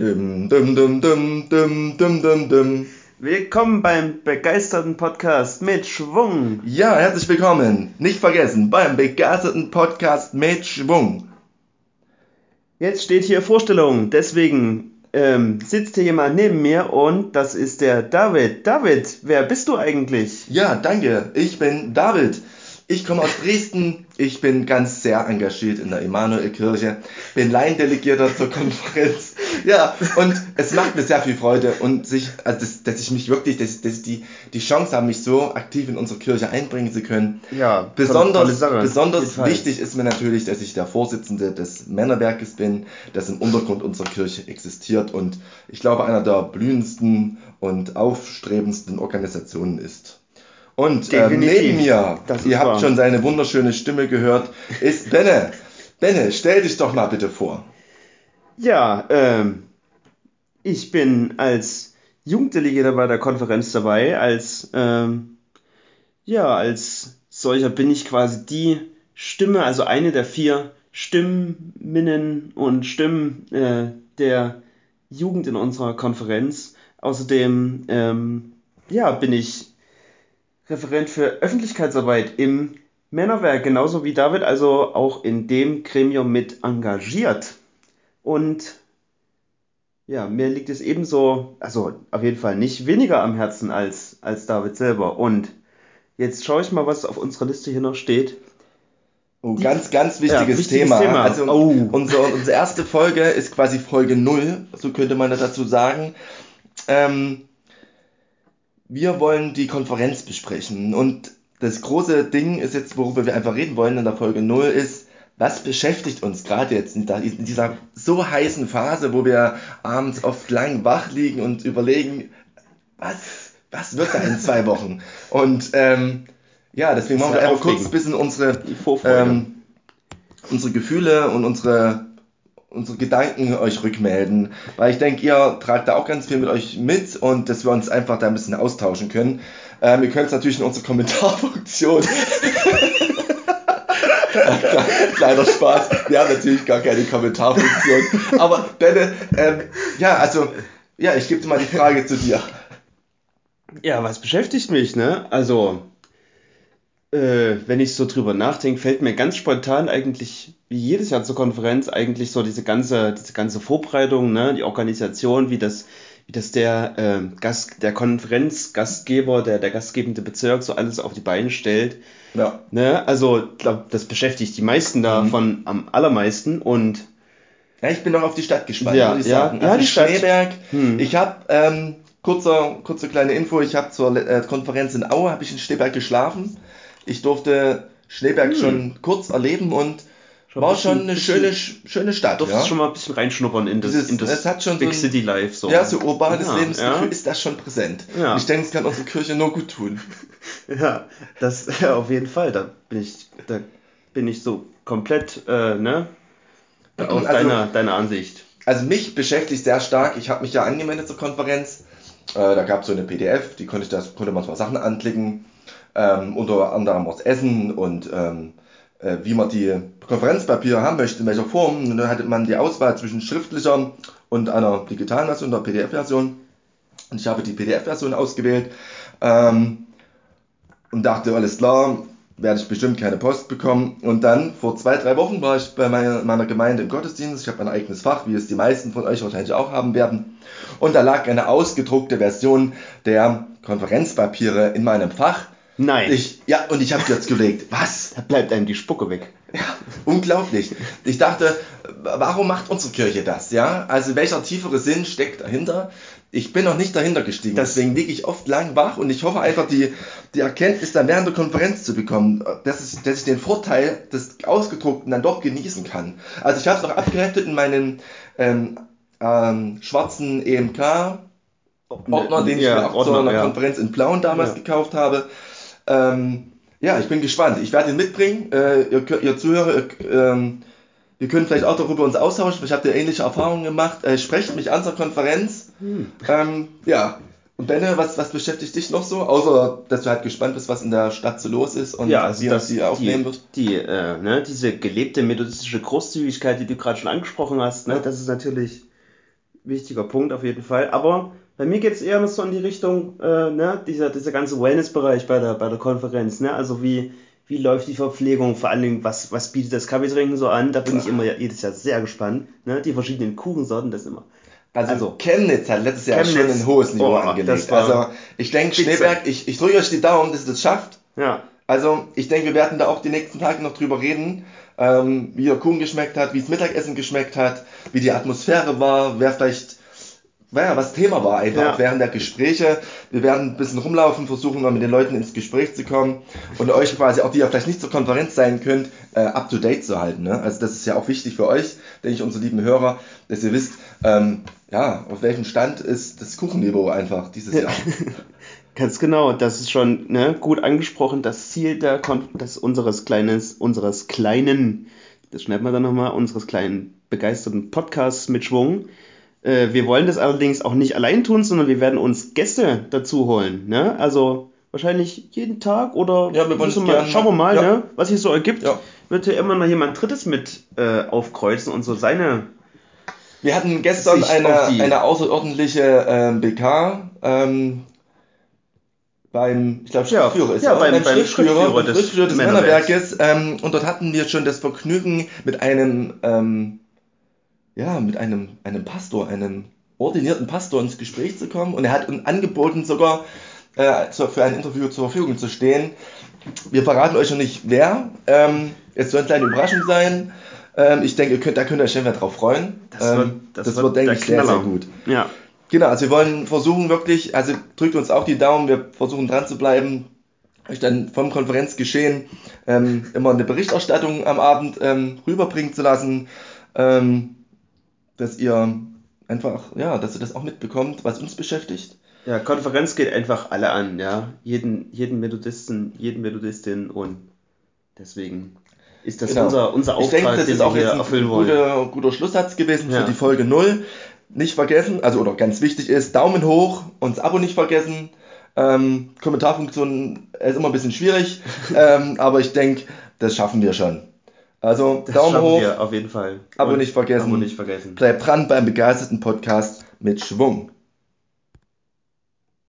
Dum, dum, dum, dum, dum, dum, dum, dum. Willkommen beim begeisterten Podcast mit Schwung. Ja, herzlich willkommen. Nicht vergessen, beim begeisterten Podcast mit Schwung. Jetzt steht hier Vorstellung, deswegen ähm, sitzt hier jemand neben mir und das ist der David. David, wer bist du eigentlich? Ja, danke. Ich bin David. Ich komme aus Dresden. Ich bin ganz sehr engagiert in der Emanuelkirche. Bin Laiendelegierter zur Konferenz. Ja, und es macht mir sehr viel Freude und sich, also dass, dass ich mich wirklich, dass, dass ich die, die Chance habe, mich so aktiv in unsere Kirche einbringen zu können. Ja, Besonders, tolle Sache. besonders wichtig ist mir natürlich, dass ich der Vorsitzende des Männerwerkes bin, das im Untergrund unserer Kirche existiert und ich glaube einer der blühendsten und aufstrebendsten Organisationen ist. Und äh, neben mir, Das ihr habt wahr. schon seine wunderschöne Stimme gehört, ist Benne. Benne, stell dich doch mal bitte vor. Ja, ähm, ich bin als Jugenddelegierter bei der Konferenz dabei. Als, ähm, ja, als solcher bin ich quasi die Stimme, also eine der vier Stimminnen und Stimmen äh, der Jugend in unserer Konferenz. Außerdem, ähm, ja, bin ich Referent für Öffentlichkeitsarbeit im Männerwerk, genauso wie David, also auch in dem Gremium mit engagiert. Und ja, mir liegt es ebenso, also auf jeden Fall nicht weniger am Herzen als, als David selber. Und jetzt schaue ich mal, was auf unserer Liste hier noch steht. Oh, Die- ganz, ganz wichtiges, Ja, wichtiges Thema. Thema. Also Oh. unsere, unsere erste Folge ist quasi Folge 0, so könnte man das dazu sagen. Ähm, wir wollen die Konferenz besprechen und das große Ding ist jetzt, worüber wir einfach reden wollen in der Folge 0 ist, was beschäftigt uns gerade jetzt in, dieser so heißen Phase, wo wir abends oft lang wach liegen und überlegen, was, was wird da in zwei Wochen? Und ähm, ja, deswegen wollen wir einfach kurz ein bisschen unsere ähm, unsere Gefühle und unsere, unsere Gedanken euch rückmelden. Weil ich denke, ihr tragt da auch ganz viel mit euch mit und dass wir uns einfach da ein bisschen austauschen können. Ähm, ihr könnt es natürlich in unserer Kommentarfunktion. Kleiner Spaß. Haben natürlich gar keine Kommentarfunktion. Aber Benne, ähm, ja, also, ja, ich gebe dir mal die Frage zu dir. Ja, was beschäftigt mich, ne? Also, äh, wenn ich so drüber nachdenke, fällt mir ganz spontan eigentlich, wie jedes Jahr zur Konferenz, eigentlich so diese ganze, diese ganze Vorbereitung, ne? Die Organisation, wie das, wie das der, ähm, Gast, der Konferenzgastgeber, der, der gastgebende Bezirk so alles auf die Beine stellt. Ja. Ne? Also, ich glaube, das beschäftigt die meisten davon am allermeisten und Ja, ich bin noch auf die Stadt gespannt, Ja, muss ich ja, sagen. ja, also die Stadt. Schneeberg. Hm. Ich habe ähm, kurzer, kurze kleine Info. Ich habe zur äh, Konferenz in Aue habe ich in Schneeberg geschlafen. Ich durfte Schneeberg schon kurz erleben und Hm. Schon war bisschen- schon eine bisschen- schöne, schöne Stadt. durftest Ja, schon mal ein bisschen reinschnuppern in das, Dieses- in das es hat schon so Big ein- City Life. So. ja so urbanes Ja, Lebensgefühl ja. ist das schon präsent. Ja. Ich denke, es kann unsere Kirche nur gut tun. Ja, das ja, auf jeden Fall. Da bin ich, da bin ich so komplett, äh, ne? Auf Also- deiner, deiner Ansicht. Also mich beschäftigt sehr stark. Ich habe mich ja angemeldet zur Konferenz. Äh, da gab es so eine PDF, die konnte ich das konnte man zwar Sachen anklicken, ähm, unter anderem was Essen und ähm, äh, wie man die Konferenzpapiere haben möchte, in welcher Form. Und dann hatte man die Auswahl zwischen schriftlicher und einer digitalen Version, der PDF-Version. Und ich habe die PDF-Version ausgewählt ähm, und dachte, alles klar, werde ich bestimmt keine Post bekommen. Und dann, vor zwei, drei Wochen, war ich bei meiner, meiner Gemeinde im Gottesdienst. Ich habe ein eigenes Fach, wie es die meisten von euch wahrscheinlich auch haben werden. Und da lag eine ausgedruckte Version der Konferenzpapiere in meinem Fach. Nein, Ich, ja, und ich habe jetzt gelegt, was? da bleibt einem die Spucke weg. Ja, unglaublich. Ich dachte, warum macht unsere Kirche das? Ja, also welcher tiefere Sinn steckt dahinter? Ich bin noch nicht dahinter gestiegen, deswegen liege ich oft lang wach und ich hoffe einfach, die, die Erkenntnis dann während der Konferenz zu bekommen, dass, es, dass ich den Vorteil des Ausgedruckten dann doch genießen kann. Also ich habe es noch abgeheftet in meinen ähm, ähm, schwarzen EMK Ordner, den ich Ja, mir auch Ordner, zu einer ja. Konferenz in Plauen damals Ja. gekauft habe. Ähm, ja, ich bin gespannt. Ich werde ihn mitbringen. Äh, ihr, ihr Zuhörer, ihr, ähm, wir können vielleicht auch darüber uns austauschen. Ich habe da ähnliche Erfahrungen gemacht. Äh, sprecht mich an zur Konferenz. Hm. Ähm, ja. Und Benne, was, was beschäftigt dich noch so? Außer, dass du halt gespannt bist, was in der Stadt so los ist und Ja, also wie das, das sie aufnehmen die, wird. die, äh, ne, diese gelebte methodistische Großzügigkeit, die du gerade schon angesprochen hast, ne, Ja. das ist natürlich wichtiger Punkt auf jeden Fall. Aber bei mir geht es eher so in die Richtung, äh, ne, dieser, dieser ganze Wellness-Bereich bei der, bei der Konferenz, ne? Also wie, wie läuft die Verpflegung, vor allen Dingen, was, was bietet das Kaffeetrinken so an? Da bin ich immer jedes Jahr sehr gespannt. Ne? Die verschiedenen Kuchensorten, das immer. Also, also Chemnitz hat letztes Jahr Chemnitz, schon ein hohes Niveau oh, angelegt. Also ich denke, Schneeberg, ich, ich drücke euch die Daumen, dass ihr das schafft. Ja. Also ich denke, wir werden da auch die nächsten Tage noch drüber reden, ähm, wie der Kuchen geschmeckt hat, wie das Mittagessen geschmeckt hat, wie die Atmosphäre war, wer vielleicht naja, was Thema war einfach ja. während der Gespräche. Wir werden ein bisschen rumlaufen, versuchen mal mit den Leuten ins Gespräch zu kommen und euch quasi, auch die ja vielleicht nicht zur Konferenz sein könnt, äh, up to date zu halten. Ne? Also das ist ja auch wichtig für euch, denke ich, unsere lieben Hörer, dass ihr wisst, ähm, ja, auf welchem Stand ist das Kuchenniveau einfach dieses Jahr. Ganz genau, das ist schon ne, gut angesprochen. Das Ziel der Konf des unseres kleines, unseres kleinen, das schneiden wir dann nochmal, unseres kleinen begeisterten Podcasts mit Schwung äh, wir wollen das allerdings auch nicht allein tun, sondern wir werden uns Gäste dazu holen. Ne? Also wahrscheinlich jeden Tag oder ja, wir mal, schauen wir mal, ja. ne? was sich so ergibt. Ja. Wird hier immer noch jemand Drittes mit äh, aufkreuzen und so seine. Wir hatten gestern eine, eine außerordentliche ähm, BK ähm, beim, ich glaube, Schriftführer ja, ist ja, beim, beim, beim Schriftführer, Schriftführer, des, Schriftführer des Männerwerkes. Ähm, und dort hatten wir schon das Vergnügen mit einem ähm, ja, mit einem, einem Pastor, einem ordinierten Pastor ins Gespräch zu kommen. Und er hat uns angeboten, sogar äh, für ein Interview zur Verfügung zu stehen. Wir verraten euch noch nicht, wer. Ähm, es soll eine kleine Überraschung sein. Ähm, ich denke, könnt, da könnt ihr euch schon drauf freuen. Das wird, ähm, das, das wird, wird denke ich, sehr, sehr gut. Ja. Genau, also wir wollen versuchen wirklich, also drückt uns auch die Daumen, wir versuchen dran zu bleiben, euch dann vom Konferenzgeschehen ähm, immer eine Berichterstattung am Abend ähm, rüberbringen zu lassen. Ähm, dass ihr einfach, ja, dass ihr das auch mitbekommt, was uns beschäftigt. Ja, Konferenz geht einfach alle an, ja. Jeden, jeden Methodisten, jeden Methodistin und deswegen ist das genau. unser, unser Auftrag, ich denke, das ist auch jetzt ein guter, guter Schlusssatz gewesen ja. für die Folge 0. Nicht vergessen, also oder ganz wichtig ist, Daumen hoch und das Abo nicht vergessen. Ähm, Kommentarfunktion ist immer ein bisschen schwierig, ähm, aber ich denke, das schaffen wir schon. Also das Daumen hoch. Auf jeden Fall. Abo nicht vergessen. Abo nicht vergessen. Bleibt dran beim begeisterten Podcast mit Schwung.